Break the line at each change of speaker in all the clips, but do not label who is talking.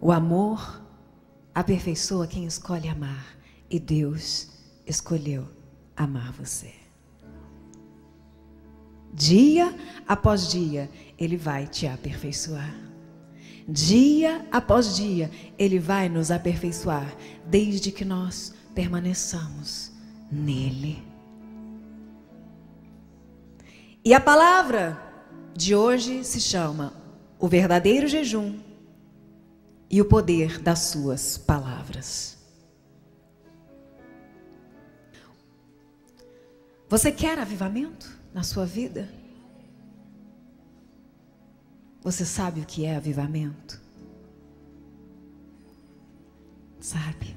O amor aperfeiçoa quem escolhe amar. E Deus escolheu amar você. Dia após dia, Ele vai te aperfeiçoar. Dia após dia, Ele vai nos aperfeiçoar, desde que nós permaneçamos nele. E a palavra de hoje se chama O Verdadeiro Jejum e o Poder das Suas Palavras. Você quer avivamento na sua vida? Você sabe o que é avivamento? Sabe?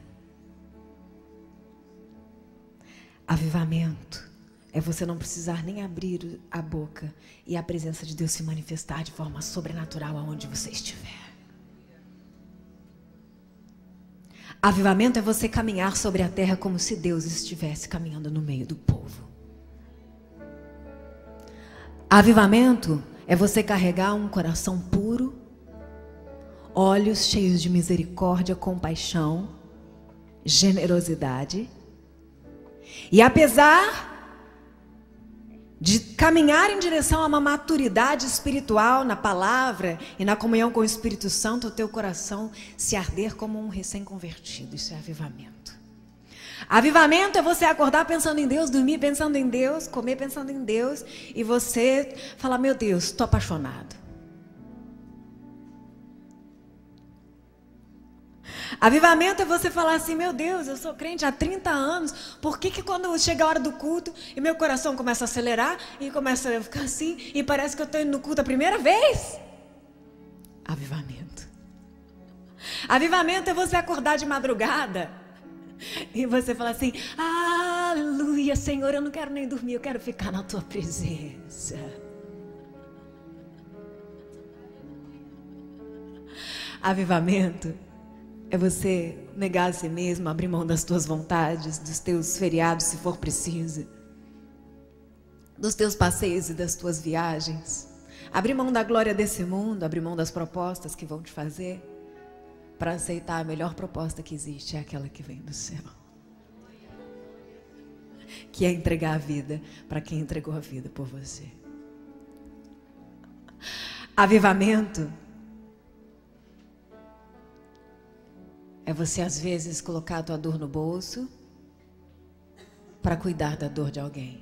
Avivamento é você não precisar nem abrir a boca e a presença de Deus se manifestar de forma sobrenatural aonde você estiver. Avivamento é você caminhar sobre a terra como se Deus estivesse caminhando no meio do povo. Avivamento é você carregar um coração puro, olhos cheios de misericórdia, compaixão, generosidade. E apesar de caminhar em direção a uma maturidade espiritual na palavra e na comunhão com o Espírito Santo, o teu coração se arder como um recém-convertido. Isso é avivamento. Avivamento é você acordar pensando em Deus, dormir pensando em Deus, comer pensando em Deus e você falar: Meu Deus, estou apaixonado. Avivamento é você falar assim: Meu Deus, eu sou crente há 30 anos, por que, que quando chega a hora do culto e meu coração começa a acelerar e começa a ficar assim e parece que eu estou indo no culto a primeira vez? Avivamento. Avivamento é você acordar de madrugada e você fala assim: Aleluia, Senhor, eu não quero nem dormir, eu quero ficar na tua presença. Avivamento é você negar a si mesmo, abrir mão das tuas vontades, dos teus feriados, se for preciso, dos teus passeios e das tuas viagens. Abrir mão da glória desse mundo, abrir mão das propostas que vão te fazer para aceitar a melhor proposta que existe é aquela que vem do céu. Que é entregar a vida para quem entregou a vida por você. Avivamento é você às vezes colocar a tua dor no bolso para cuidar da dor de alguém.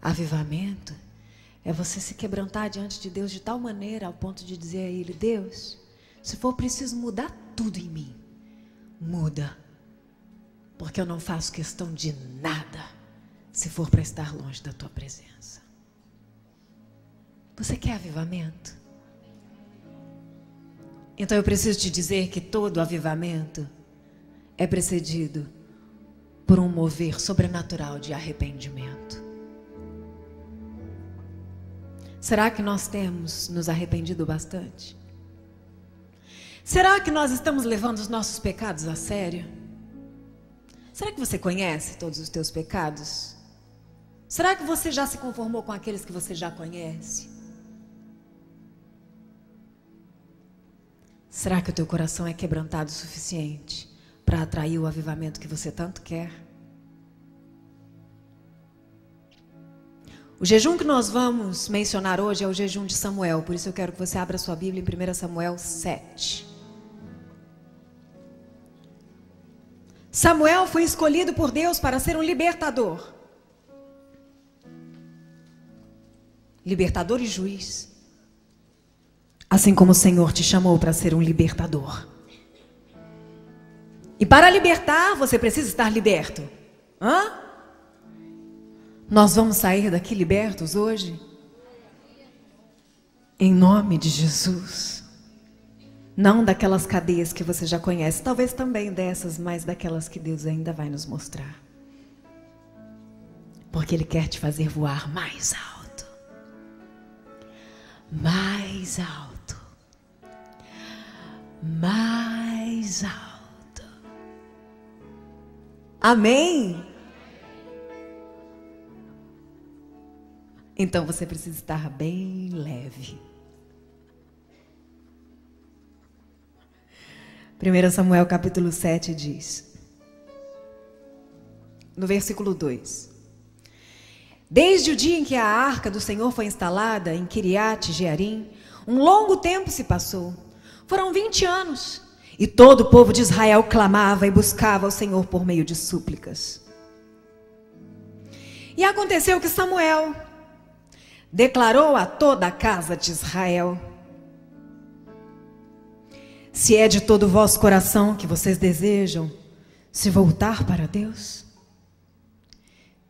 Avivamento é você se quebrantar diante de Deus de tal maneira ao ponto de dizer a Ele: Deus, se for preciso mudar tudo em mim, muda. Porque eu não faço questão de nada se for para estar longe da tua presença. Você quer avivamento? Então eu preciso te dizer que todo avivamento é precedido por um mover sobrenatural de arrependimento. Será que nós temos nos arrependido bastante? Será que nós estamos levando os nossos pecados a sério? Será que você conhece todos os teus pecados? Será que você já se conformou com aqueles que você já conhece? Será que o teu coração é quebrantado o suficiente para atrair o avivamento que você tanto quer? O jejum que nós vamos mencionar hoje é o jejum de Samuel, por isso eu quero que você abra sua Bíblia em 1 Samuel 7. Samuel foi escolhido por Deus para ser um libertador. Libertador e juiz. Assim como o Senhor te chamou para ser um libertador. E para libertar, você precisa estar liberto. Hã? Nós vamos sair daqui libertos hoje? Em nome de Jesus. Não daquelas cadeias que você já conhece, talvez também dessas, mas daquelas que Deus ainda vai nos mostrar. Porque Ele quer te fazer voar mais alto. Mais alto mais alto. Amém? Então você precisa estar bem leve. 1 Samuel capítulo 7 diz, no versículo 2: Desde o dia em que a arca do Senhor foi instalada em Kiriat Jearim, um longo tempo se passou. Foram 20 anos. E todo o povo de Israel clamava e buscava ao Senhor por meio de súplicas. E aconteceu que Samuel declarou a toda a casa de Israel: Se é de todo o vosso coração que vocês desejam se voltar para Deus,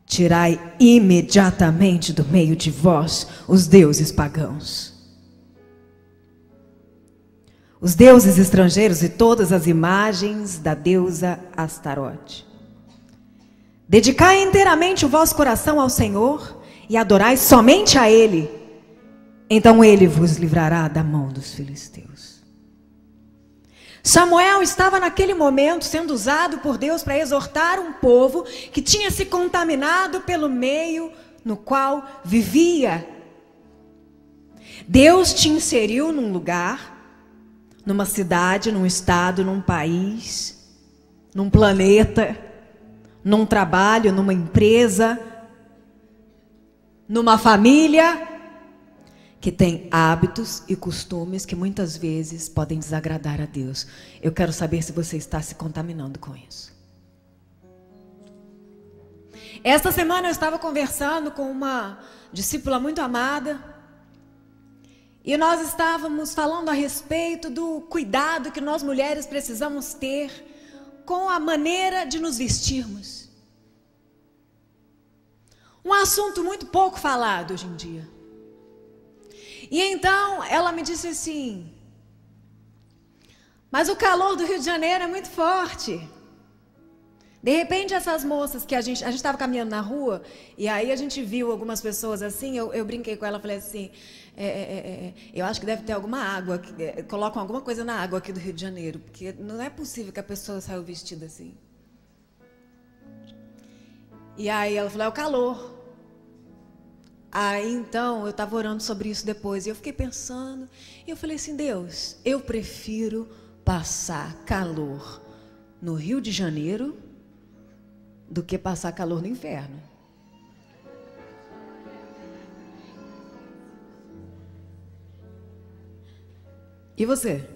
tirai imediatamente do meio de vós os deuses pagãos os deuses estrangeiros e todas as imagens da deusa Astarote. Dedicai inteiramente o vosso coração ao Senhor e adorai somente a Ele. Então Ele vos livrará da mão dos filisteus. Samuel estava naquele momento sendo usado por Deus para exortar um povo que tinha se contaminado pelo meio no qual vivia. Deus te inseriu num lugar numa cidade, num estado, num país, num planeta, num trabalho, numa empresa, numa família que tem hábitos e costumes que muitas vezes podem desagradar a Deus. Eu quero saber se você está se contaminando com isso. Esta semana eu estava conversando com uma discípula muito amada, e nós estávamos falando a respeito do cuidado que nós mulheres precisamos ter com a maneira de nos vestirmos. Um assunto muito pouco falado hoje em dia. E então ela me disse assim: Mas o calor do Rio de Janeiro é muito forte. De repente, essas moças que a gente. A gente estava caminhando na rua, e aí a gente viu algumas pessoas assim. Eu, eu brinquei com ela, falei assim: é, é, é, é eu acho que deve ter alguma água. Colocam alguma coisa na água aqui do Rio de Janeiro, porque não é possível que a pessoa saiu vestida assim. E aí ela falou: é o calor. Aí então eu estava orando sobre isso depois, e eu fiquei pensando, e eu falei assim: Deus, eu prefiro passar calor no Rio de Janeiro do que passar calor no inferno. E você?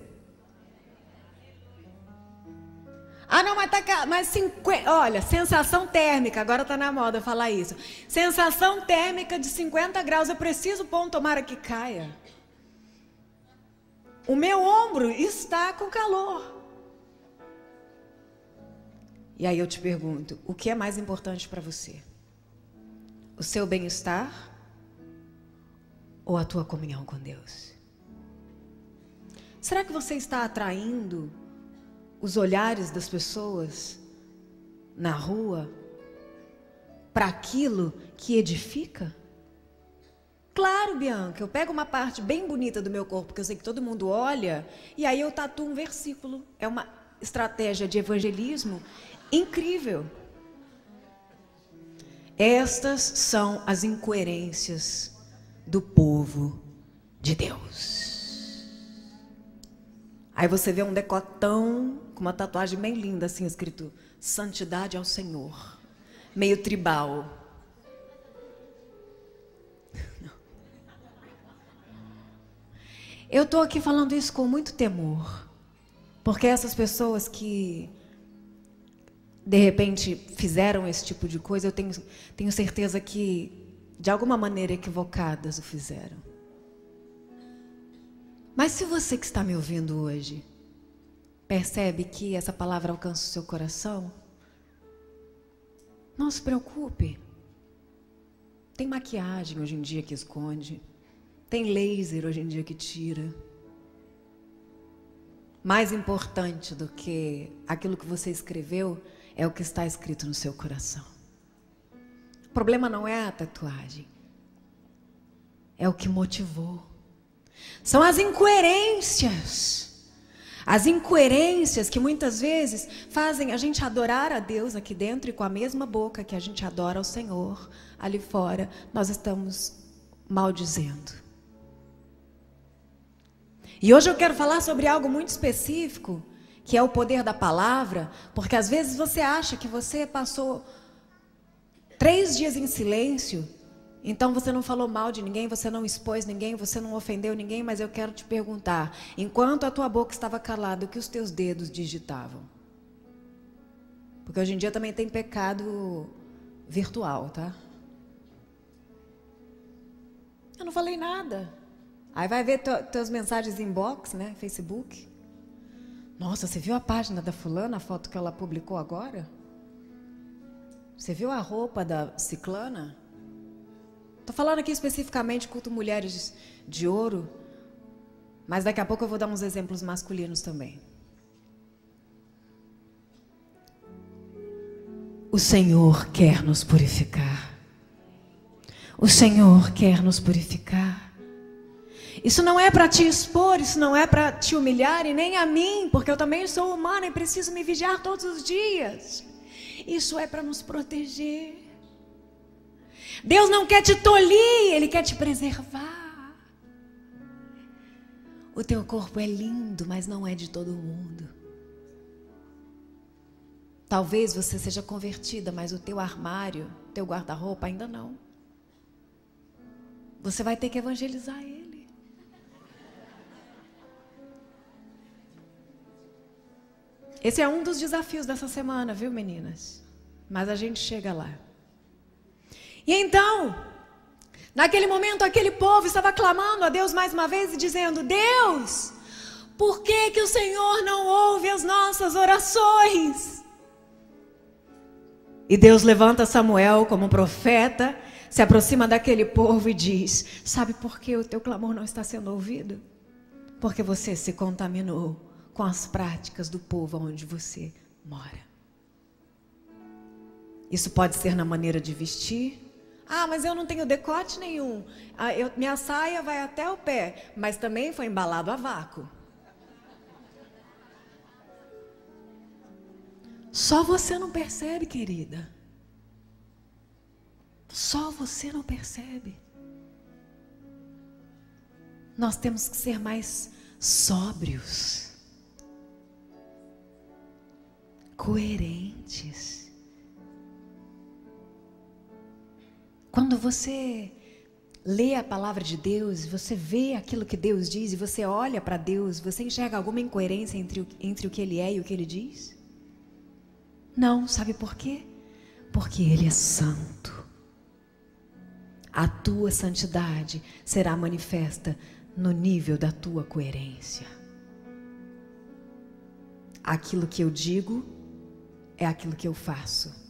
Ah, não, mas tá. Mas 50, olha, sensação térmica, agora tá na moda falar isso. Sensação térmica de 50 graus, eu preciso pôr um tomara que caia. O meu ombro está com calor. E aí eu te pergunto: o que é mais importante para você? O seu bem-estar ou a tua comunhão com Deus? Será que você está atraindo os olhares das pessoas na rua para aquilo que edifica? Claro, Bianca, eu pego uma parte bem bonita do meu corpo, que eu sei que todo mundo olha, e aí eu tatuo um versículo. É uma estratégia de evangelismo incrível. Estas são as incoerências do povo de Deus. Aí você vê um decotão com uma tatuagem bem linda, assim escrito: Santidade ao Senhor. Meio tribal. Eu estou aqui falando isso com muito temor. Porque essas pessoas que de repente fizeram esse tipo de coisa, eu tenho, tenho certeza que de alguma maneira equivocadas o fizeram. Mas se você que está me ouvindo hoje percebe que essa palavra alcança o seu coração, não se preocupe. Tem maquiagem hoje em dia que esconde. Tem laser hoje em dia que tira. Mais importante do que aquilo que você escreveu é o que está escrito no seu coração. O problema não é a tatuagem, é o que motivou. São as incoerências. As incoerências que muitas vezes fazem a gente adorar a Deus aqui dentro e com a mesma boca que a gente adora ao Senhor ali fora, nós estamos maldizendo. E hoje eu quero falar sobre algo muito específico que é o poder da palavra, porque às vezes você acha que você passou três dias em silêncio, então você não falou mal de ninguém, você não expôs ninguém, você não ofendeu ninguém, mas eu quero te perguntar: enquanto a tua boca estava calada, o que os teus dedos digitavam? Porque hoje em dia também tem pecado virtual, tá? Eu não falei nada. Aí vai ver tuas mensagens inbox, né? Facebook. Nossa, você viu a página da fulana, a foto que ela publicou agora? Você viu a roupa da ciclana? Estou falando aqui especificamente culto mulheres de ouro, mas daqui a pouco eu vou dar uns exemplos masculinos também. O Senhor quer nos purificar. O Senhor quer nos purificar. Isso não é para te expor, isso não é para te humilhar e nem a mim, porque eu também sou humana e preciso me vigiar todos os dias. Isso é para nos proteger. Deus não quer te tolir, Ele quer te preservar. O teu corpo é lindo, mas não é de todo mundo. Talvez você seja convertida, mas o teu armário, teu guarda-roupa ainda não. Você vai ter que evangelizar ele. Esse é um dos desafios dessa semana, viu, meninas? Mas a gente chega lá. E então, naquele momento, aquele povo estava clamando a Deus mais uma vez e dizendo: Deus, por que, que o Senhor não ouve as nossas orações? E Deus levanta Samuel como profeta, se aproxima daquele povo e diz: Sabe por que o teu clamor não está sendo ouvido? Porque você se contaminou com as práticas do povo onde você mora. Isso pode ser na maneira de vestir. Ah, mas eu não tenho decote nenhum. Ah, eu, minha saia vai até o pé, mas também foi embalado a vácuo. Só você não percebe, querida. Só você não percebe. Nós temos que ser mais sóbrios. coerentes. Quando você lê a palavra de Deus, você vê aquilo que Deus diz e você olha para Deus, você enxerga alguma incoerência entre o, entre o que Ele é e o que Ele diz? Não, sabe por quê? Porque Ele é santo. A tua santidade será manifesta no nível da tua coerência. Aquilo que eu digo é aquilo que eu faço.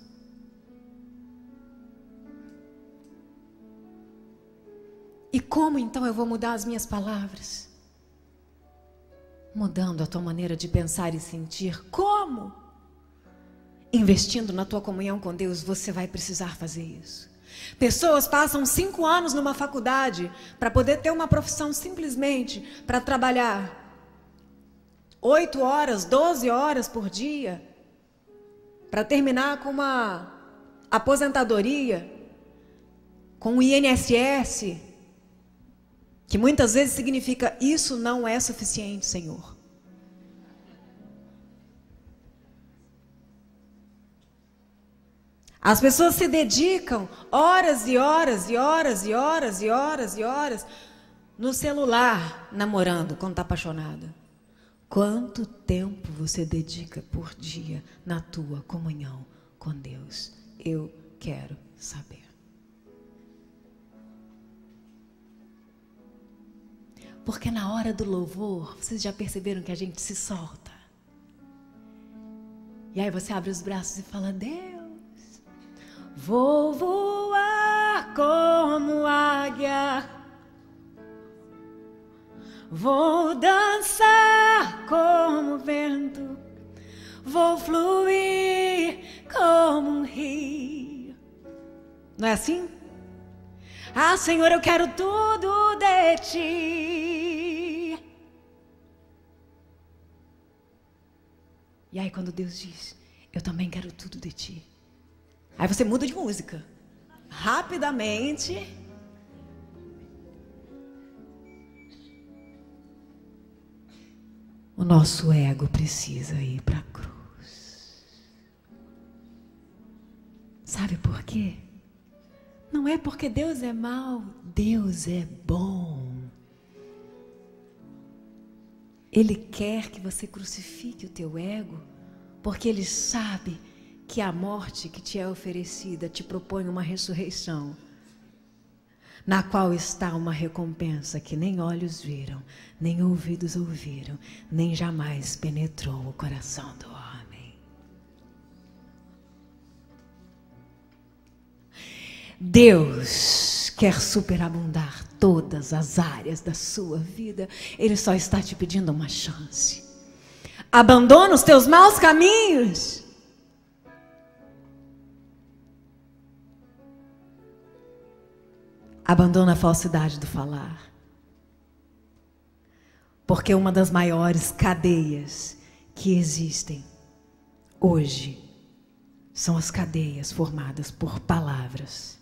E como então eu vou mudar as minhas palavras? Mudando a tua maneira de pensar e sentir. Como? Investindo na tua comunhão com Deus, você vai precisar fazer isso. Pessoas passam cinco anos numa faculdade para poder ter uma profissão simplesmente para trabalhar oito horas, doze horas por dia, para terminar com uma aposentadoria, com o INSS, que muitas vezes significa isso não é suficiente, Senhor. As pessoas se dedicam horas e horas e horas e horas e horas e horas no celular namorando quando está apaixonada. Quanto tempo você dedica por dia na tua comunhão com Deus? Eu quero saber. Porque na hora do louvor, vocês já perceberam que a gente se solta. E aí você abre os braços e fala: Deus, vou voar como águia Vou dançar como vento, vou fluir como um rio. Não é assim? Ah, Senhor, eu quero tudo de ti. E aí, quando Deus diz, eu também quero tudo de ti. Aí você muda de música. Rapidamente. o nosso ego precisa ir para a cruz. Sabe por quê? Não é porque Deus é mau, Deus é bom. Ele quer que você crucifique o teu ego, porque ele sabe que a morte que te é oferecida te propõe uma ressurreição, na qual está uma recompensa que nem olhos viram, nem ouvidos ouviram, nem jamais penetrou o coração do homem. Deus quer superabundar todas as áreas da sua vida, Ele só está te pedindo uma chance. Abandona os teus maus caminhos. Abandona a falsidade do falar. Porque uma das maiores cadeias que existem hoje são as cadeias formadas por palavras.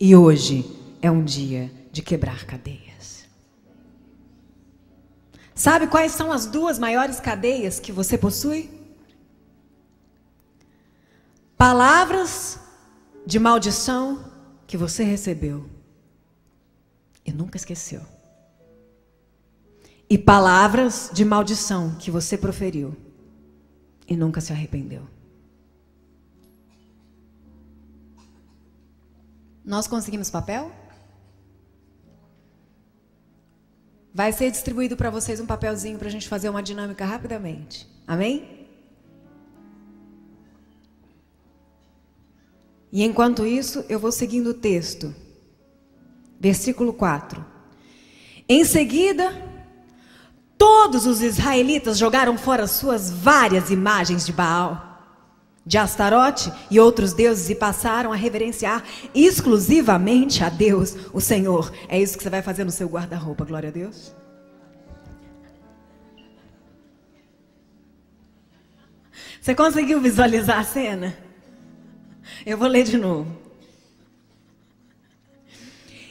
E hoje é um dia de quebrar cadeias. Sabe quais são as duas maiores cadeias que você possui? Palavras de maldição que você recebeu e nunca esqueceu e palavras de maldição que você proferiu e nunca se arrependeu. Nós conseguimos papel? Vai ser distribuído para vocês um papelzinho para a gente fazer uma dinâmica rapidamente. Amém? E enquanto isso, eu vou seguindo o texto. Versículo 4. Em seguida, Todos os israelitas jogaram fora suas várias imagens de Baal, de Astarote e outros deuses e passaram a reverenciar exclusivamente a Deus, o Senhor. É isso que você vai fazer no seu guarda-roupa, glória a Deus. Você conseguiu visualizar a cena? Eu vou ler de novo.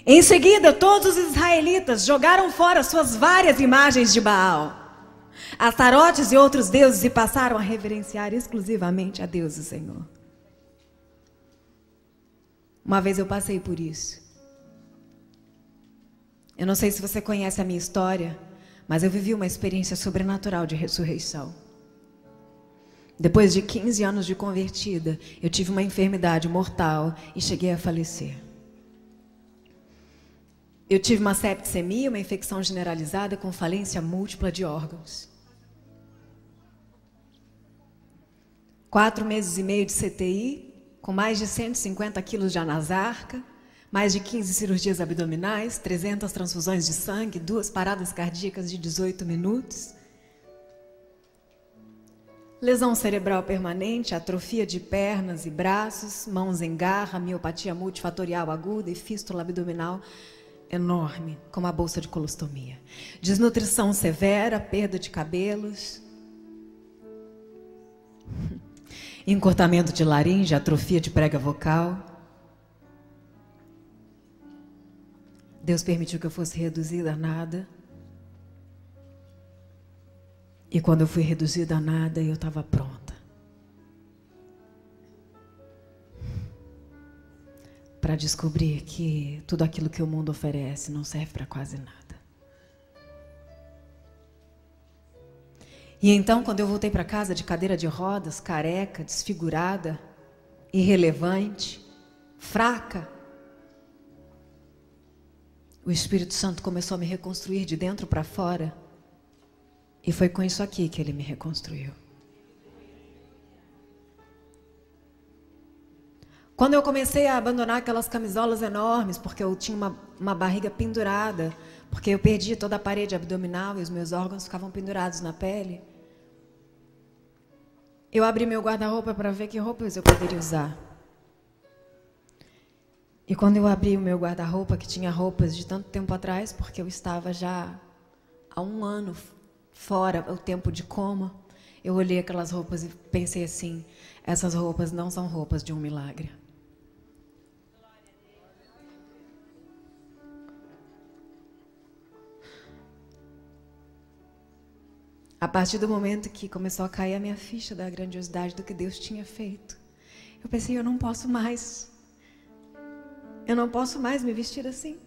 Em seguida, todos os israelitas jogaram fora suas várias imagens de Baal, Astarotes e outros deuses e passaram a reverenciar exclusivamente a Deus o Senhor. Uma vez eu passei por isso. Eu não sei se você conhece a minha história, mas eu vivi uma experiência sobrenatural de ressurreição. Depois de 15 anos de convertida, eu tive uma enfermidade mortal e cheguei a falecer. Eu tive uma septicemia, uma infecção generalizada com falência múltipla de órgãos. Quatro meses e meio de CTI, com mais de 150 quilos de anasarca, mais de 15 cirurgias abdominais, 300 transfusões de sangue, duas paradas cardíacas de 18 minutos. Lesão cerebral permanente, atrofia de pernas e braços, mãos em garra, miopatia multifatorial aguda e fístula abdominal enorme, como a bolsa de colostomia. Desnutrição severa, perda de cabelos, encurtamento de laringe, atrofia de prega vocal. Deus permitiu que eu fosse reduzida a nada. E quando eu fui reduzida a nada, eu estava pronta. para descobrir que tudo aquilo que o mundo oferece não serve para quase nada. E então, quando eu voltei para casa de cadeira de rodas, careca, desfigurada, irrelevante, fraca, o Espírito Santo começou a me reconstruir de dentro para fora. E foi com isso aqui que ele me reconstruiu. Quando eu comecei a abandonar aquelas camisolas enormes, porque eu tinha uma, uma barriga pendurada, porque eu perdi toda a parede abdominal e os meus órgãos ficavam pendurados na pele, eu abri meu guarda-roupa para ver que roupas eu poderia usar. E quando eu abri o meu guarda-roupa, que tinha roupas de tanto tempo atrás, porque eu estava já há um ano fora o tempo de coma, eu olhei aquelas roupas e pensei assim: essas roupas não são roupas de um milagre. A partir do momento que começou a cair a minha ficha da grandiosidade do que Deus tinha feito, eu pensei, eu não posso mais. Eu não posso mais me vestir assim.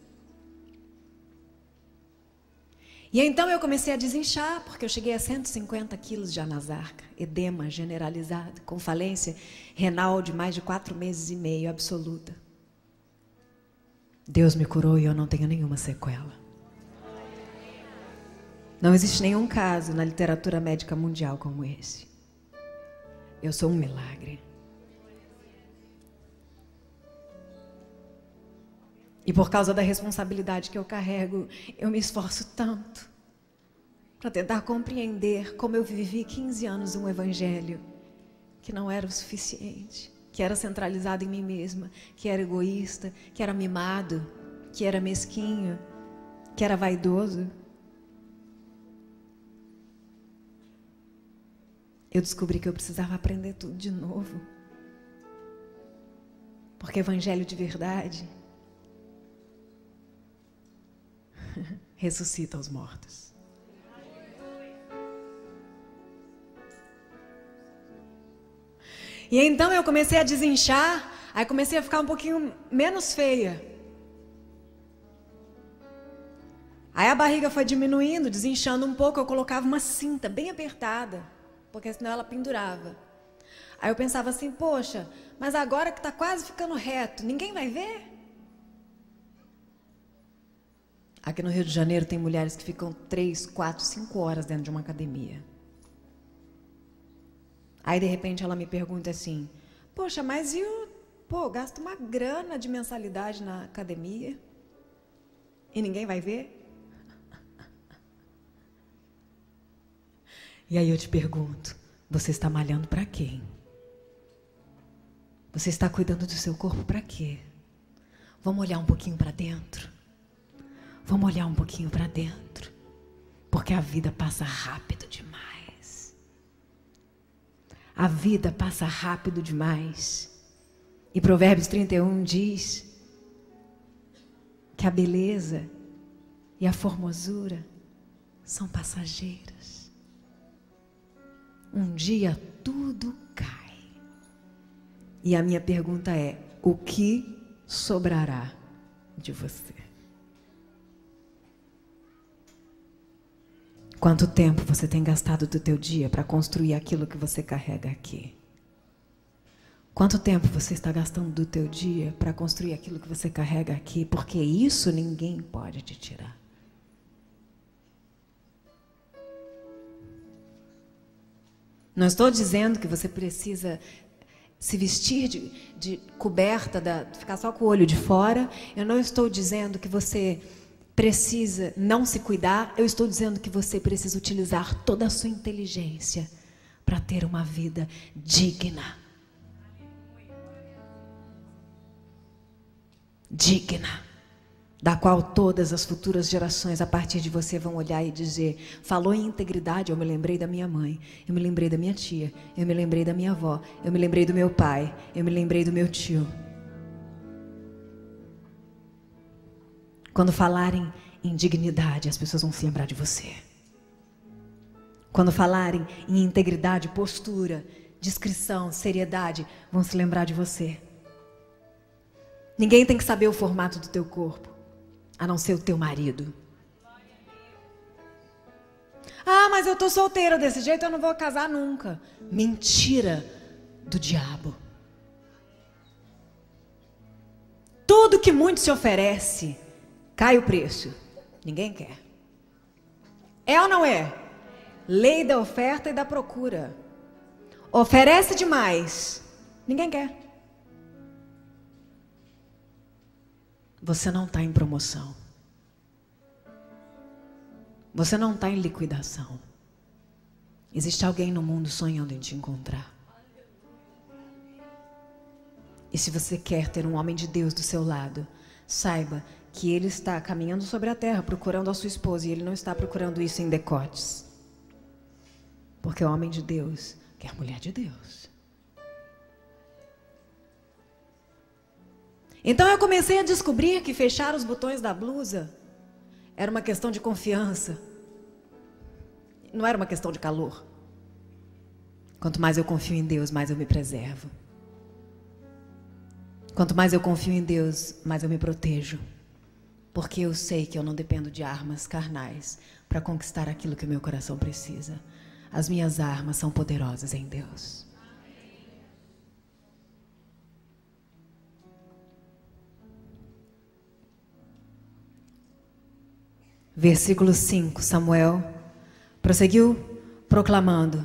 E então eu comecei a desinchar, porque eu cheguei a 150 quilos de anasarca, edema generalizado, com falência renal de mais de quatro meses e meio, absoluta. Deus me curou e eu não tenho nenhuma sequela. Não existe nenhum caso na literatura médica mundial como esse. Eu sou um milagre. E por causa da responsabilidade que eu carrego, eu me esforço tanto para tentar compreender como eu vivi 15 anos um evangelho que não era o suficiente, que era centralizado em mim mesma, que era egoísta, que era mimado, que era mesquinho, que era vaidoso. Eu descobri que eu precisava aprender tudo de novo. Porque evangelho de verdade ressuscita os mortos. E então eu comecei a desinchar, aí comecei a ficar um pouquinho menos feia. Aí a barriga foi diminuindo, desinchando um pouco, eu colocava uma cinta bem apertada porque senão ela pendurava. Aí eu pensava assim, poxa, mas agora que está quase ficando reto, ninguém vai ver? Aqui no Rio de Janeiro tem mulheres que ficam três, quatro, cinco horas dentro de uma academia. Aí de repente ela me pergunta assim, poxa, mas e o. Pô, gasto uma grana de mensalidade na academia e ninguém vai ver? E aí eu te pergunto: você está malhando para quem? Você está cuidando do seu corpo para quê? Vamos olhar um pouquinho para dentro. Vamos olhar um pouquinho para dentro. Porque a vida passa rápido demais. A vida passa rápido demais. E Provérbios 31 diz que a beleza e a formosura são passageiras. Um dia tudo cai. E a minha pergunta é: o que sobrará de você? Quanto tempo você tem gastado do teu dia para construir aquilo que você carrega aqui? Quanto tempo você está gastando do teu dia para construir aquilo que você carrega aqui? Porque isso ninguém pode te tirar. Não estou dizendo que você precisa se vestir de, de coberta, da, ficar só com o olho de fora. Eu não estou dizendo que você precisa não se cuidar. Eu estou dizendo que você precisa utilizar toda a sua inteligência para ter uma vida digna. Digna da qual todas as futuras gerações a partir de você vão olhar e dizer: falou em integridade, eu me lembrei da minha mãe, eu me lembrei da minha tia, eu me lembrei da minha avó, eu me lembrei do meu pai, eu me lembrei do meu tio. Quando falarem em dignidade, as pessoas vão se lembrar de você. Quando falarem em integridade, postura, discrição, seriedade, vão se lembrar de você. Ninguém tem que saber o formato do teu corpo a não ser o teu marido. Ah, mas eu tô solteira desse jeito, eu não vou casar nunca. Mentira do diabo. Tudo que muito se oferece, cai o preço. Ninguém quer. É ou não é? Lei da oferta e da procura. Oferece demais, ninguém quer. Você não está em promoção. Você não está em liquidação. Existe alguém no mundo sonhando em te encontrar. E se você quer ter um homem de Deus do seu lado, saiba que ele está caminhando sobre a terra procurando a sua esposa e ele não está procurando isso em decotes. Porque o homem de Deus quer mulher de Deus. Então eu comecei a descobrir que fechar os botões da blusa era uma questão de confiança. não era uma questão de calor. Quanto mais eu confio em Deus, mais eu me preservo. Quanto mais eu confio em Deus, mais eu me protejo. Porque eu sei que eu não dependo de armas carnais para conquistar aquilo que o meu coração precisa. As minhas armas são poderosas em Deus. Versículo 5, Samuel prosseguiu proclamando: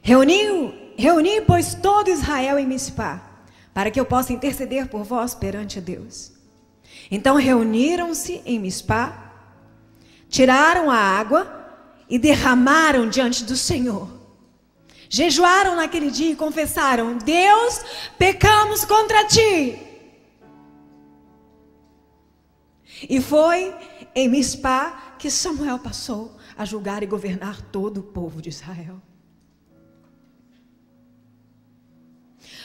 Reuniu, reuni, pois, todo Israel em Mispá, para que eu possa interceder por vós perante Deus. Então reuniram-se em Mispá, tiraram a água e derramaram diante do Senhor. Jejuaram naquele dia e confessaram: Deus, pecamos contra ti. E foi em Mispá que Samuel passou a julgar e governar todo o povo de Israel.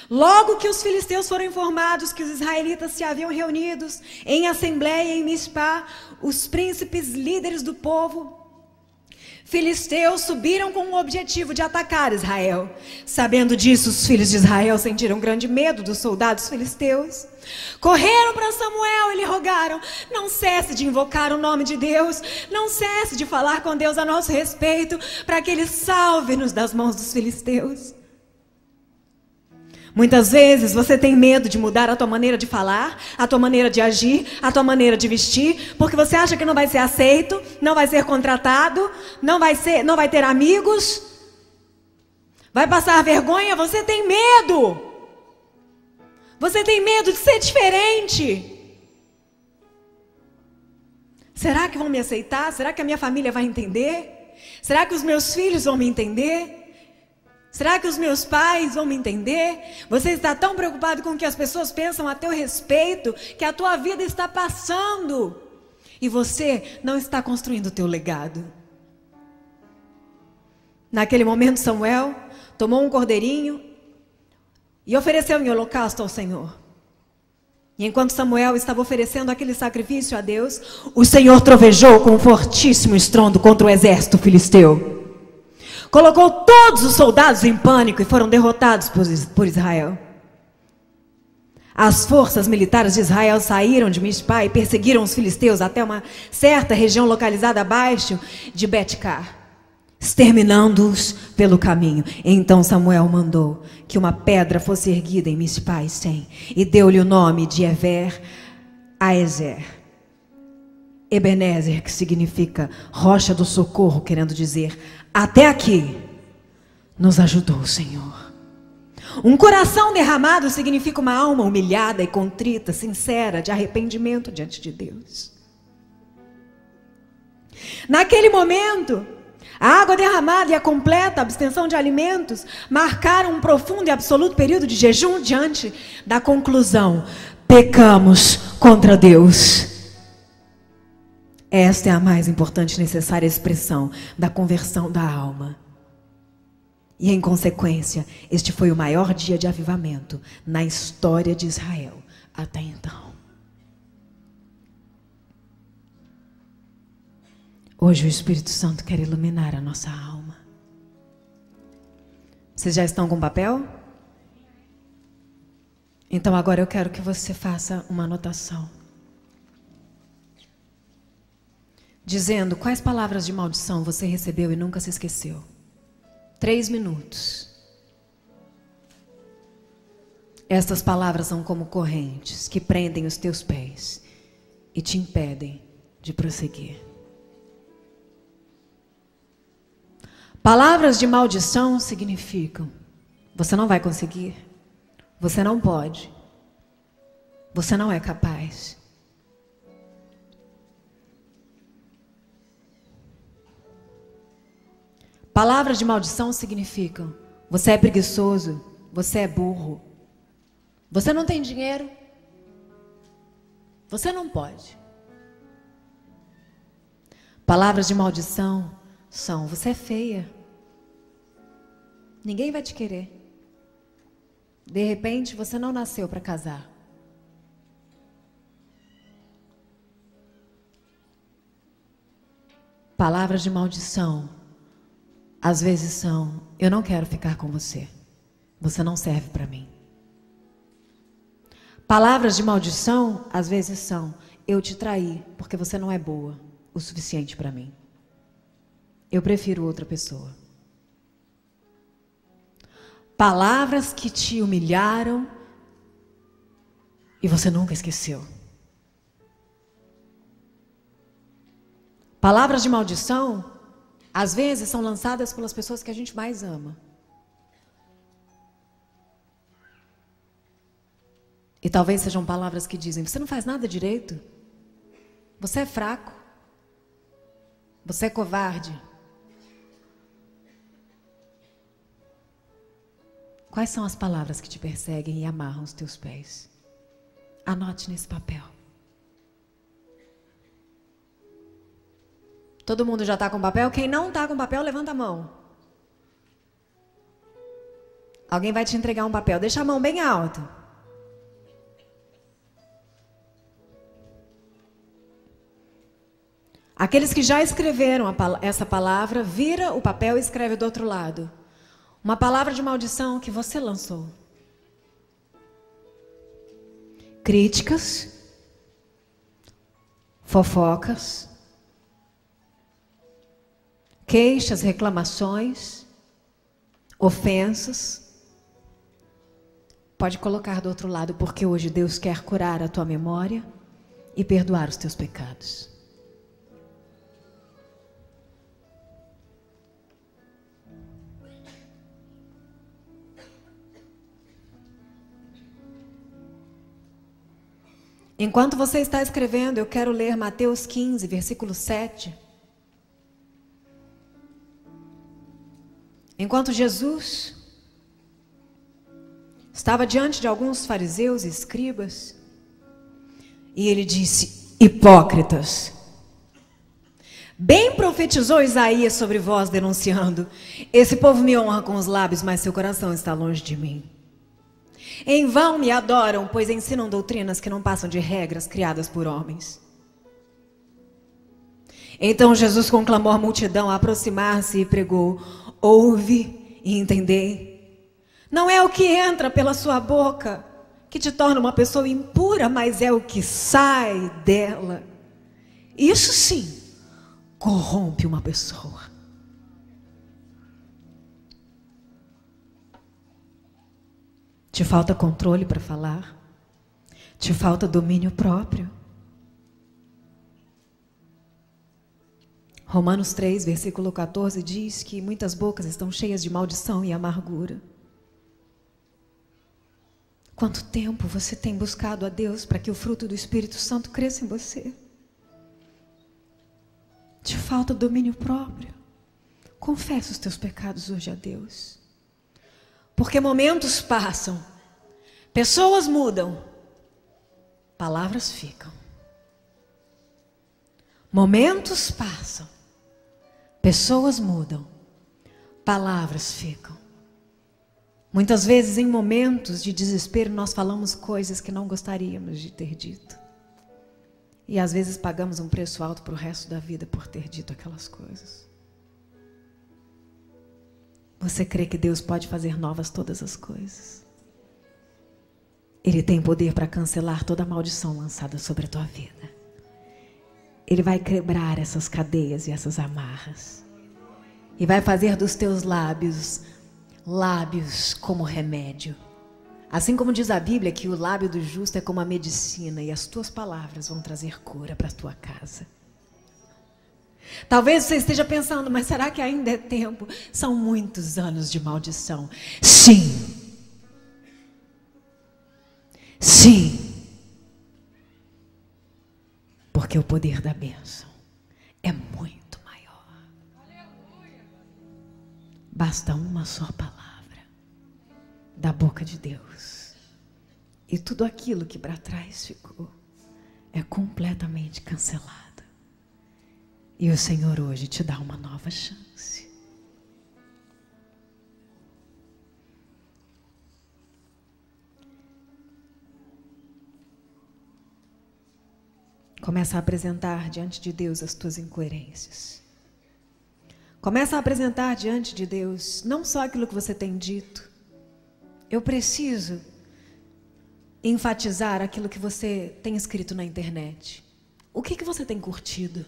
Logo que os filisteus foram informados que os israelitas se haviam reunidos em assembleia em Mispá, os príncipes líderes do povo filisteus subiram com o objetivo de atacar Israel. Sabendo disso, os filhos de Israel sentiram grande medo dos soldados filisteus. Correram para Samuel e lhe rogaram: Não cesse de invocar o nome de Deus, não cesse de falar com Deus a nosso respeito, para que Ele salve-nos das mãos dos filisteus. Muitas vezes você tem medo de mudar a tua maneira de falar, a tua maneira de agir, a tua maneira de vestir, porque você acha que não vai ser aceito, não vai ser contratado, não vai ser, não vai ter amigos, vai passar vergonha, você tem medo. Você tem medo de ser diferente. Será que vão me aceitar? Será que a minha família vai entender? Será que os meus filhos vão me entender? Será que os meus pais vão me entender? Você está tão preocupado com o que as pessoas pensam a teu respeito que a tua vida está passando e você não está construindo o teu legado. Naquele momento, Samuel tomou um cordeirinho e ofereceu em holocausto ao Senhor. E enquanto Samuel estava oferecendo aquele sacrifício a Deus, o Senhor trovejou com um fortíssimo estrondo contra o exército filisteu colocou todos os soldados em pânico e foram derrotados por Israel. As forças militares de Israel saíram de Mispá e perseguiram os filisteus até uma certa região localizada abaixo de Betcar, exterminando-os pelo caminho. Então Samuel mandou que uma pedra fosse erguida em Mispá e Sem, e deu-lhe o nome de Ever Aezer. Ebenezer, que significa rocha do socorro, querendo dizer até aqui nos ajudou o Senhor. Um coração derramado significa uma alma humilhada e contrita, sincera, de arrependimento diante de Deus. Naquele momento, a água derramada e a completa abstenção de alimentos marcaram um profundo e absoluto período de jejum diante da conclusão: pecamos contra Deus. Esta é a mais importante e necessária expressão da conversão da alma. E em consequência, este foi o maior dia de avivamento na história de Israel até então. Hoje o Espírito Santo quer iluminar a nossa alma. Vocês já estão com papel? Então agora eu quero que você faça uma anotação. Dizendo quais palavras de maldição você recebeu e nunca se esqueceu. Três minutos. Estas palavras são como correntes que prendem os teus pés e te impedem de prosseguir. Palavras de maldição significam: você não vai conseguir, você não pode, você não é capaz. Palavras de maldição significam: você é preguiçoso, você é burro, você não tem dinheiro, você não pode. Palavras de maldição são: você é feia, ninguém vai te querer. De repente, você não nasceu para casar. Palavras de maldição às vezes são: eu não quero ficar com você. Você não serve para mim. Palavras de maldição, às vezes são: eu te traí porque você não é boa o suficiente para mim. Eu prefiro outra pessoa. Palavras que te humilharam e você nunca esqueceu. Palavras de maldição, às vezes, são lançadas pelas pessoas que a gente mais ama. E talvez sejam palavras que dizem: você não faz nada direito, você é fraco, você é covarde. Quais são as palavras que te perseguem e amarram os teus pés? Anote nesse papel. Todo mundo já está com papel? Quem não está com papel, levanta a mão. Alguém vai te entregar um papel. Deixa a mão bem alta. Aqueles que já escreveram essa palavra, vira o papel e escreve do outro lado. Uma palavra de maldição que você lançou. Críticas, fofocas, queixas, reclamações, ofensas. Pode colocar do outro lado, porque hoje Deus quer curar a tua memória e perdoar os teus pecados. Enquanto você está escrevendo, eu quero ler Mateus 15, versículo 7. Enquanto Jesus estava diante de alguns fariseus e escribas, e ele disse: Hipócritas, bem profetizou Isaías sobre vós, denunciando: Esse povo me honra com os lábios, mas seu coração está longe de mim. Em vão me adoram, pois ensinam doutrinas que não passam de regras criadas por homens. Então Jesus conclamou a multidão a aproximar-se e pregou: Ouve e entendei. Não é o que entra pela sua boca que te torna uma pessoa impura, mas é o que sai dela. Isso sim corrompe uma pessoa. Te falta controle para falar? Te falta domínio próprio? Romanos 3, versículo 14 diz que muitas bocas estão cheias de maldição e amargura. Quanto tempo você tem buscado a Deus para que o fruto do Espírito Santo cresça em você? Te falta domínio próprio. Confessa os teus pecados hoje a Deus. Porque momentos passam, pessoas mudam, palavras ficam. Momentos passam, Pessoas mudam, palavras ficam. Muitas vezes, em momentos de desespero, nós falamos coisas que não gostaríamos de ter dito. E às vezes pagamos um preço alto para o resto da vida por ter dito aquelas coisas. Você crê que Deus pode fazer novas todas as coisas? Ele tem poder para cancelar toda maldição lançada sobre a tua vida. Ele vai quebrar essas cadeias e essas amarras. E vai fazer dos teus lábios lábios como remédio. Assim como diz a Bíblia que o lábio do justo é como a medicina e as tuas palavras vão trazer cura para a tua casa. Talvez você esteja pensando, mas será que ainda é tempo? São muitos anos de maldição. Sim. Sim. Porque o poder da bênção é muito maior. Basta uma só palavra da boca de Deus. E tudo aquilo que para trás ficou é completamente cancelado. E o Senhor hoje te dá uma nova chance. Começa a apresentar diante de Deus as tuas incoerências. Começa a apresentar diante de Deus não só aquilo que você tem dito. Eu preciso enfatizar aquilo que você tem escrito na internet. O que, que você tem curtido?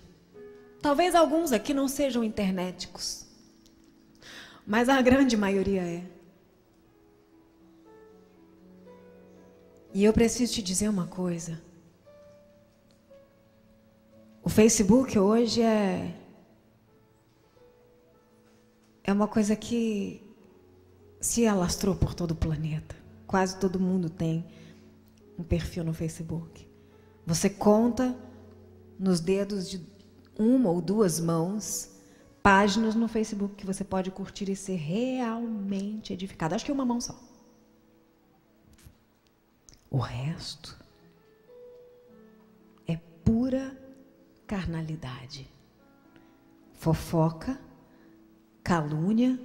Talvez alguns aqui não sejam internéticos, mas a grande maioria é. E eu preciso te dizer uma coisa. O Facebook hoje é é uma coisa que se alastrou por todo o planeta. Quase todo mundo tem um perfil no Facebook. Você conta nos dedos de uma ou duas mãos páginas no Facebook que você pode curtir e ser realmente edificado. Acho que é uma mão só. O resto é pura carnalidade. Fofoca, calúnia,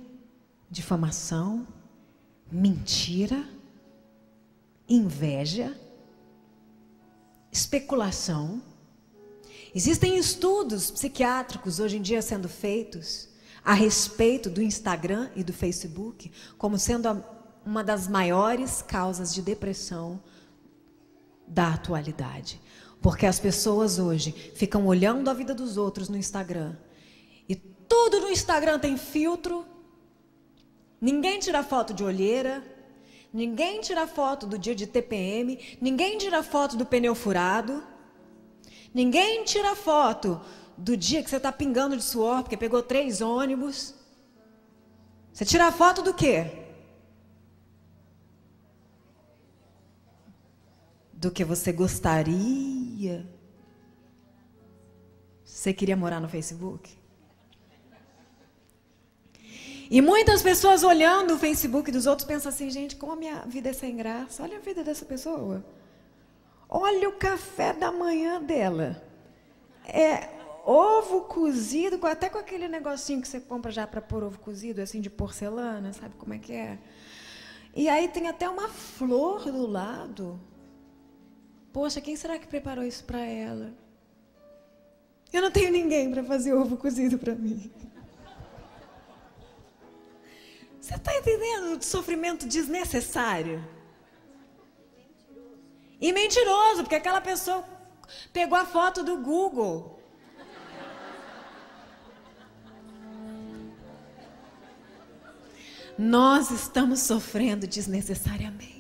difamação, mentira, inveja, especulação. Existem estudos psiquiátricos hoje em dia sendo feitos a respeito do Instagram e do Facebook como sendo uma das maiores causas de depressão da atualidade. Porque as pessoas hoje ficam olhando a vida dos outros no Instagram. E tudo no Instagram tem filtro. Ninguém tira foto de olheira. Ninguém tira foto do dia de TPM. Ninguém tira foto do pneu furado. Ninguém tira foto do dia que você está pingando de suor porque pegou três ônibus. Você tira foto do quê? do que você gostaria. Você queria morar no Facebook? E muitas pessoas olhando o Facebook dos outros pensam assim, gente, como a minha vida é sem graça. Olha a vida dessa pessoa. Olha o café da manhã dela. É ovo cozido, até com aquele negocinho que você compra já para pôr ovo cozido, assim de porcelana, sabe como é que é? E aí tem até uma flor do lado. Poxa, quem será que preparou isso para ela? Eu não tenho ninguém para fazer ovo cozido para mim. Você está entendendo o sofrimento desnecessário? E mentiroso, porque aquela pessoa pegou a foto do Google. Nós estamos sofrendo desnecessariamente.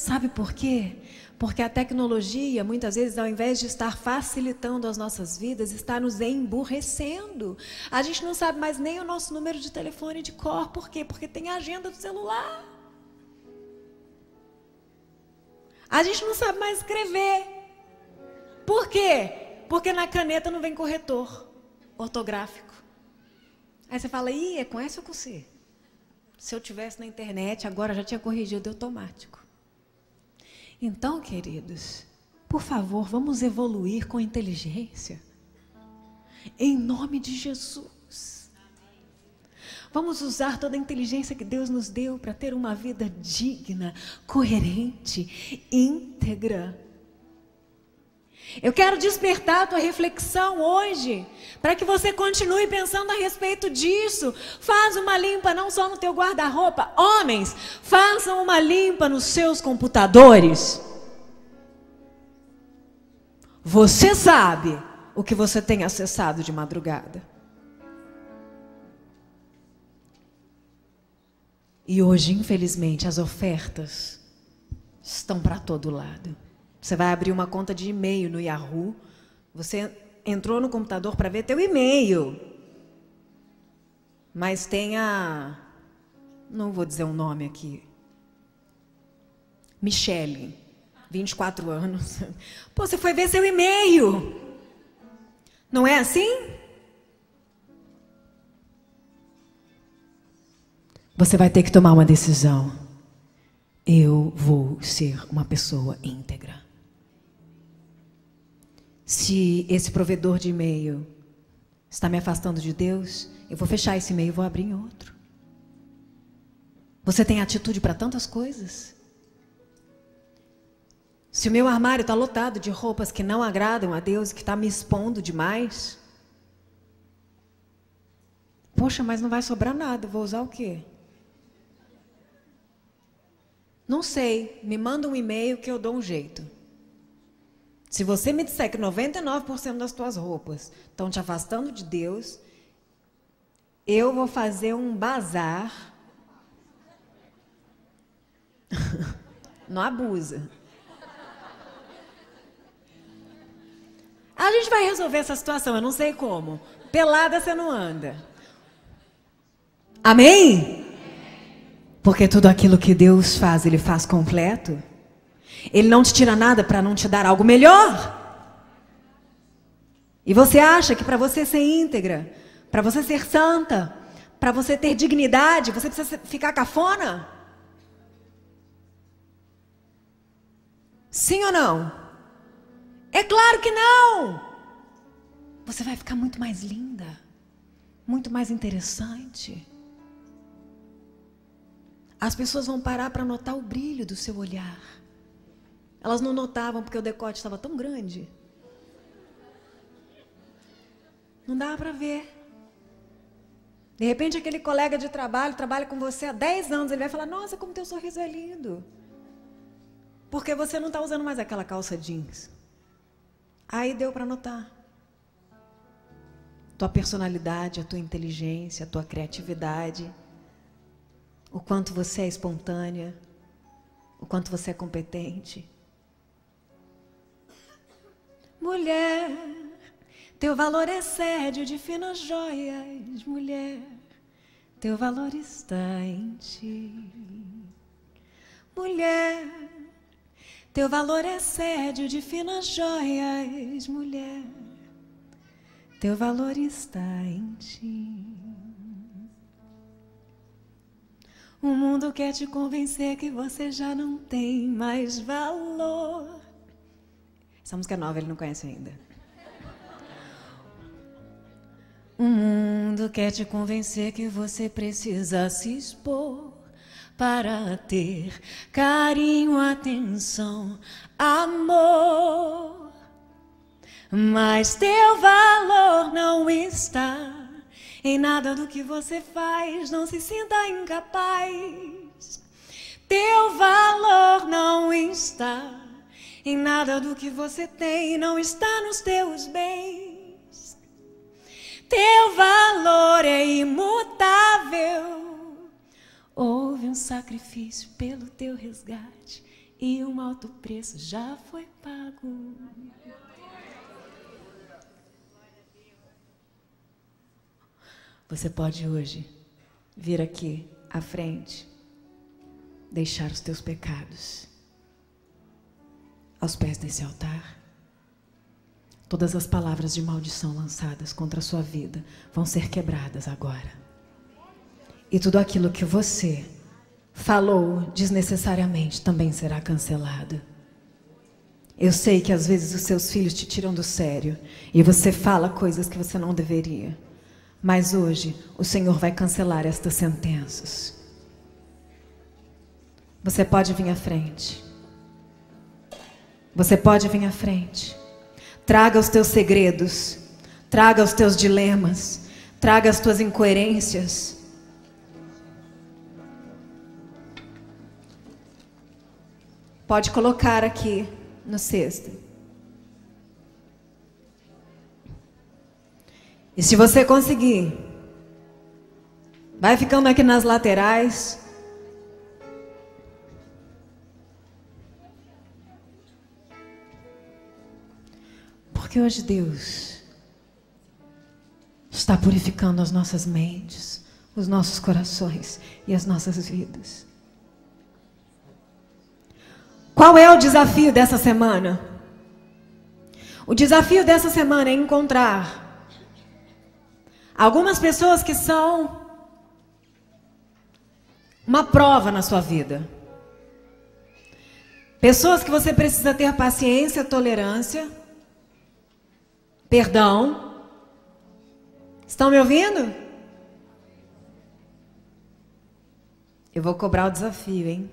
Sabe por quê? Porque a tecnologia, muitas vezes, ao invés de estar facilitando as nossas vidas, está nos emburrecendo. A gente não sabe mais nem o nosso número de telefone de cor. Por quê? Porque tem a agenda do celular. A gente não sabe mais escrever. Por quê? Porque na caneta não vem corretor ortográfico. Aí você fala, ih, é com S ou com C? Se eu tivesse na internet, agora já tinha corrigido automático. Então, queridos, por favor, vamos evoluir com inteligência. Em nome de Jesus. Vamos usar toda a inteligência que Deus nos deu para ter uma vida digna, coerente, íntegra. Eu quero despertar a tua reflexão hoje, para que você continue pensando a respeito disso. Faz uma limpa não só no teu guarda-roupa, homens, façam uma limpa nos seus computadores. Você sabe o que você tem acessado de madrugada. E hoje, infelizmente, as ofertas estão para todo lado. Você vai abrir uma conta de e-mail no Yahoo. Você entrou no computador para ver teu e-mail. Mas tem a. Não vou dizer o um nome aqui. Michele, 24 anos. Pô, você foi ver seu e-mail. Não é assim? Você vai ter que tomar uma decisão. Eu vou ser uma pessoa íntegra se esse provedor de e-mail está me afastando de Deus, eu vou fechar esse e-mail e vou abrir em outro. Você tem atitude para tantas coisas. Se o meu armário está lotado de roupas que não agradam a Deus, que está me expondo demais, Poxa, mas não vai sobrar nada, vou usar o quê? Não sei, me manda um e-mail que eu dou um jeito. Se você me disser que 99% das tuas roupas estão te afastando de Deus, eu vou fazer um bazar. Não abusa. A gente vai resolver essa situação, eu não sei como. Pelada você não anda. Amém? Porque tudo aquilo que Deus faz, Ele faz completo. Ele não te tira nada para não te dar algo melhor. E você acha que para você ser íntegra, para você ser santa, para você ter dignidade, você precisa ficar cafona? Sim ou não? É claro que não! Você vai ficar muito mais linda, muito mais interessante. As pessoas vão parar para notar o brilho do seu olhar. Elas não notavam porque o decote estava tão grande. Não dava para ver. De repente, aquele colega de trabalho trabalha com você há 10 anos, ele vai falar: Nossa, como teu sorriso é lindo. Porque você não está usando mais aquela calça jeans. Aí deu para notar. Tua personalidade, a tua inteligência, a tua criatividade, o quanto você é espontânea, o quanto você é competente. Mulher, teu valor excede de finas joias, mulher. Teu valor está em ti. Mulher, teu valor excede de finas joias, mulher. Teu valor está em ti. O mundo quer te convencer que você já não tem mais valor. Essa música é nova, ele não conhece ainda. O mundo quer te convencer que você precisa se expor para ter carinho, atenção, amor. Mas teu valor não está em nada do que você faz, não se sinta incapaz. Teu valor não está em nada do que você tem não está nos teus bens. Teu valor é imutável. Houve um sacrifício pelo teu resgate e um alto preço já foi pago. Você pode hoje vir aqui à frente, deixar os teus pecados aos pés desse altar. Todas as palavras de maldição lançadas contra a sua vida vão ser quebradas agora. E tudo aquilo que você falou desnecessariamente também será cancelado. Eu sei que às vezes os seus filhos te tiram do sério e você fala coisas que você não deveria. Mas hoje o Senhor vai cancelar estas sentenças. Você pode vir à frente. Você pode vir à frente. Traga os teus segredos, traga os teus dilemas, traga as tuas incoerências. Pode colocar aqui no cesto. E se você conseguir, vai ficando aqui nas laterais. Porque hoje Deus está purificando as nossas mentes, os nossos corações e as nossas vidas. Qual é o desafio dessa semana? O desafio dessa semana é encontrar algumas pessoas que são uma prova na sua vida. Pessoas que você precisa ter paciência, tolerância Perdão. Estão me ouvindo? Eu vou cobrar o desafio, hein?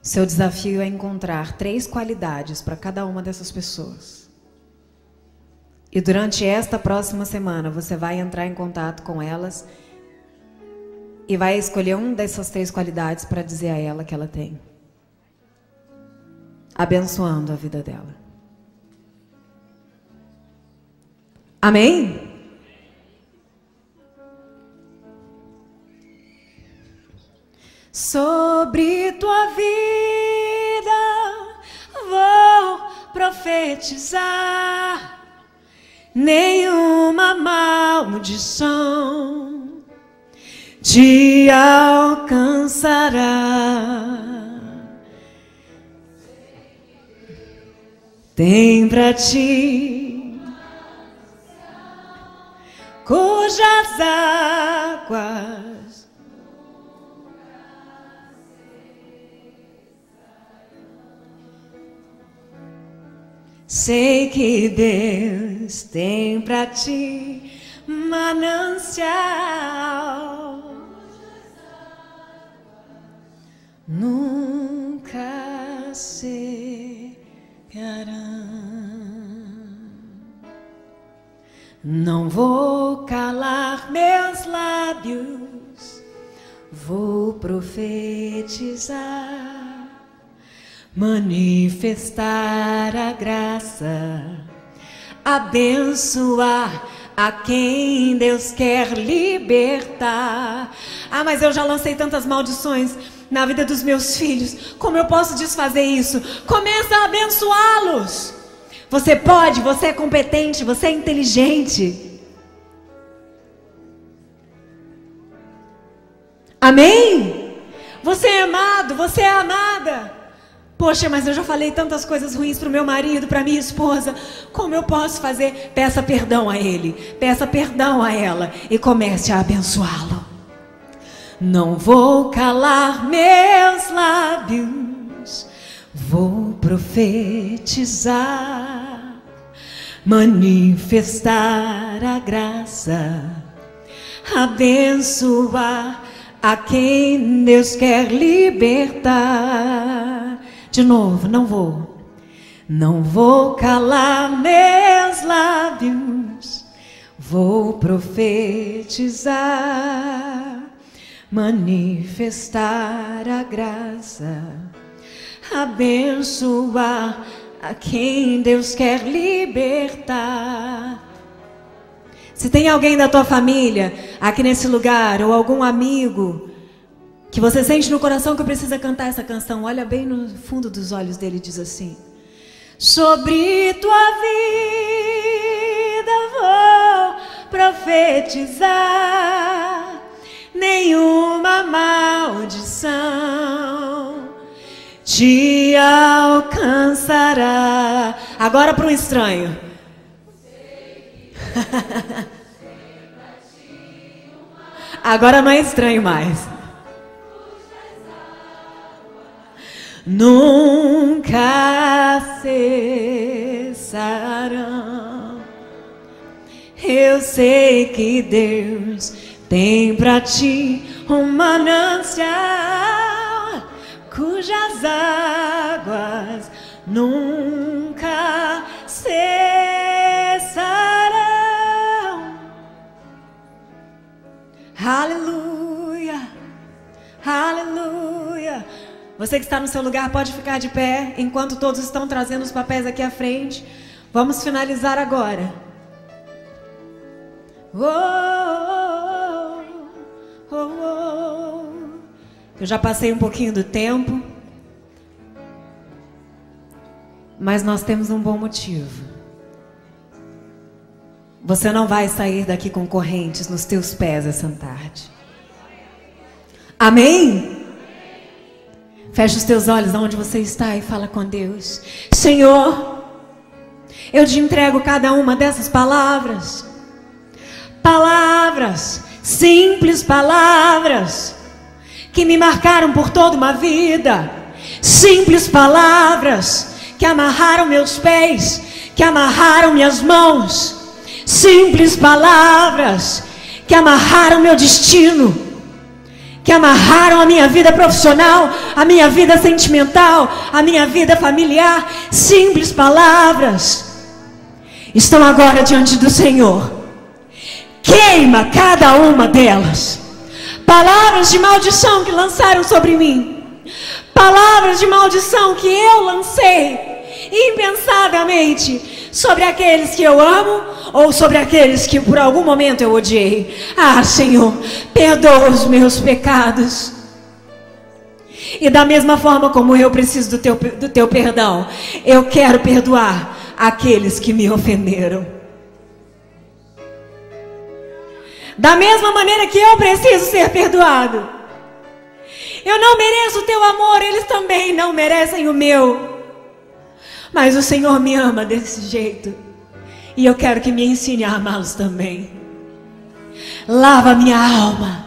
Seu desafio é encontrar três qualidades para cada uma dessas pessoas. E durante esta próxima semana você vai entrar em contato com elas e vai escolher uma dessas três qualidades para dizer a ela que ela tem. Abençoando a vida dela. Amém? Sobre tua vida vou profetizar, nenhuma maldição te alcançará. Tem para ti cujas águas Sei que Deus tem para ti manancial. Nunca secarão. Não vou calar meus lábios, vou profetizar manifestar a graça, abençoar a quem Deus quer libertar. Ah, mas eu já lancei tantas maldições na vida dos meus filhos. Como eu posso desfazer isso? Começa a abençoá-los. Você pode, você é competente, você é inteligente. Amém? Você é amado, você é amada. Poxa, mas eu já falei tantas coisas ruins para o meu marido, para minha esposa. Como eu posso fazer? Peça perdão a ele, peça perdão a ela e comece a abençoá-lo. Não vou calar meus lábios, vou profetizar, manifestar a graça, abençoar a quem Deus quer libertar. De novo, não vou. Não vou calar meus lábios, vou profetizar, manifestar a graça, abençoar a quem Deus quer libertar. Se tem alguém da tua família aqui nesse lugar, ou algum amigo, que você sente no coração que precisa cantar essa canção, olha bem no fundo dos olhos dele e diz assim: Sobre tua vida vou profetizar, nenhuma maldição te alcançará. Agora para um estranho. Agora não é estranho mais. nunca cessarão. Eu sei que Deus tem para ti um manancial cujas águas nunca cessarão. Aleluia, aleluia. Você que está no seu lugar pode ficar de pé enquanto todos estão trazendo os papéis aqui à frente. Vamos finalizar agora. Oh, Eu já passei um pouquinho do tempo. Mas nós temos um bom motivo. Você não vai sair daqui com correntes nos teus pés essa tarde. Amém? Feche os teus olhos aonde você está e fala com Deus. Senhor, eu te entrego cada uma dessas palavras. Palavras, simples palavras, que me marcaram por toda uma vida. Simples palavras que amarraram meus pés, que amarraram minhas mãos. Simples palavras que amarraram meu destino que amarraram a minha vida profissional, a minha vida sentimental, a minha vida familiar, simples palavras. estão agora diante do Senhor. Queima cada uma delas. Palavras de maldição que lançaram sobre mim. Palavras de maldição que eu lancei impensadamente sobre aqueles que eu amo ou sobre aqueles que por algum momento eu odiei. Ah, Senhor, perdoa os meus pecados. E da mesma forma como eu preciso do teu, do teu perdão, eu quero perdoar aqueles que me ofenderam. Da mesma maneira que eu preciso ser perdoado. Eu não mereço o teu amor, eles também não merecem o meu. Mas o Senhor me ama desse jeito. E eu quero que me ensine a amá-los também. Lava minha alma.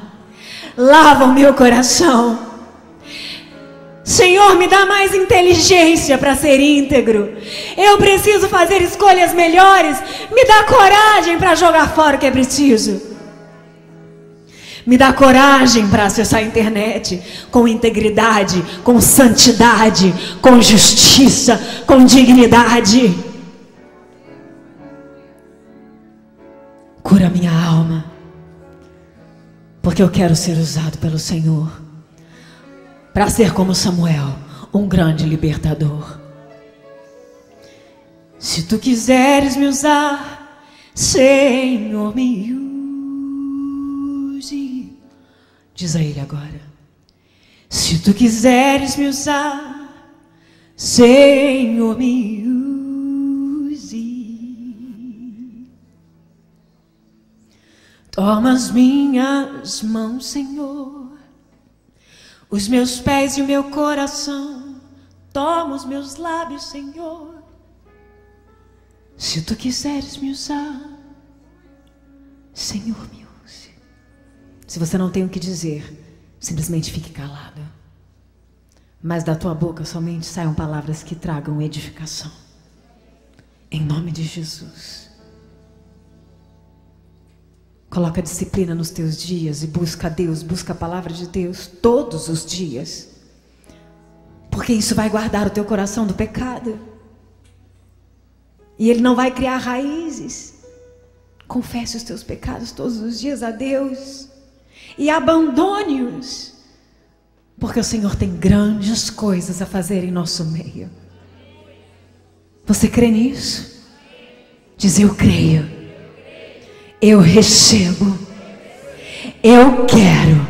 Lava o meu coração. Senhor, me dá mais inteligência para ser íntegro. Eu preciso fazer escolhas melhores. Me dá coragem para jogar fora o que é preciso. Me dá coragem para acessar a internet com integridade, com santidade, com justiça, com dignidade. Cura minha alma, porque eu quero ser usado pelo Senhor para ser como Samuel, um grande libertador. Se tu quiseres me usar, Senhor, me. Diz a ele agora. Se tu quiseres me usar, Senhor, me use. Toma as minhas mãos, Senhor os meus pés e o meu coração. Toma os meus lábios, Senhor. Se tu quiseres me usar, Senhor, me. Se você não tem o que dizer, simplesmente fique calado. Mas da tua boca somente saiam palavras que tragam edificação. Em nome de Jesus. Coloca disciplina nos teus dias e busca Deus, busca a palavra de Deus todos os dias. Porque isso vai guardar o teu coração do pecado. E ele não vai criar raízes. Confesse os teus pecados todos os dias a Deus e abandone-os. Porque o Senhor tem grandes coisas a fazer em nosso meio. Você crê nisso? Diz eu creio. Eu recebo. Eu quero.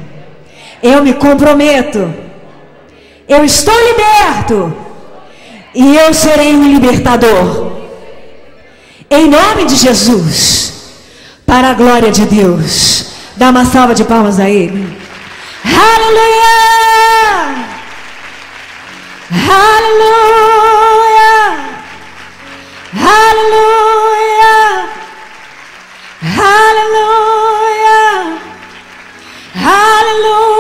Eu me comprometo. Eu estou liberto. E eu serei um libertador. Em nome de Jesus. Para a glória de Deus. Dá uma salva de palmas a Ele. Aleluia! Aleluia! Aleluia! Aleluia! Aleluia!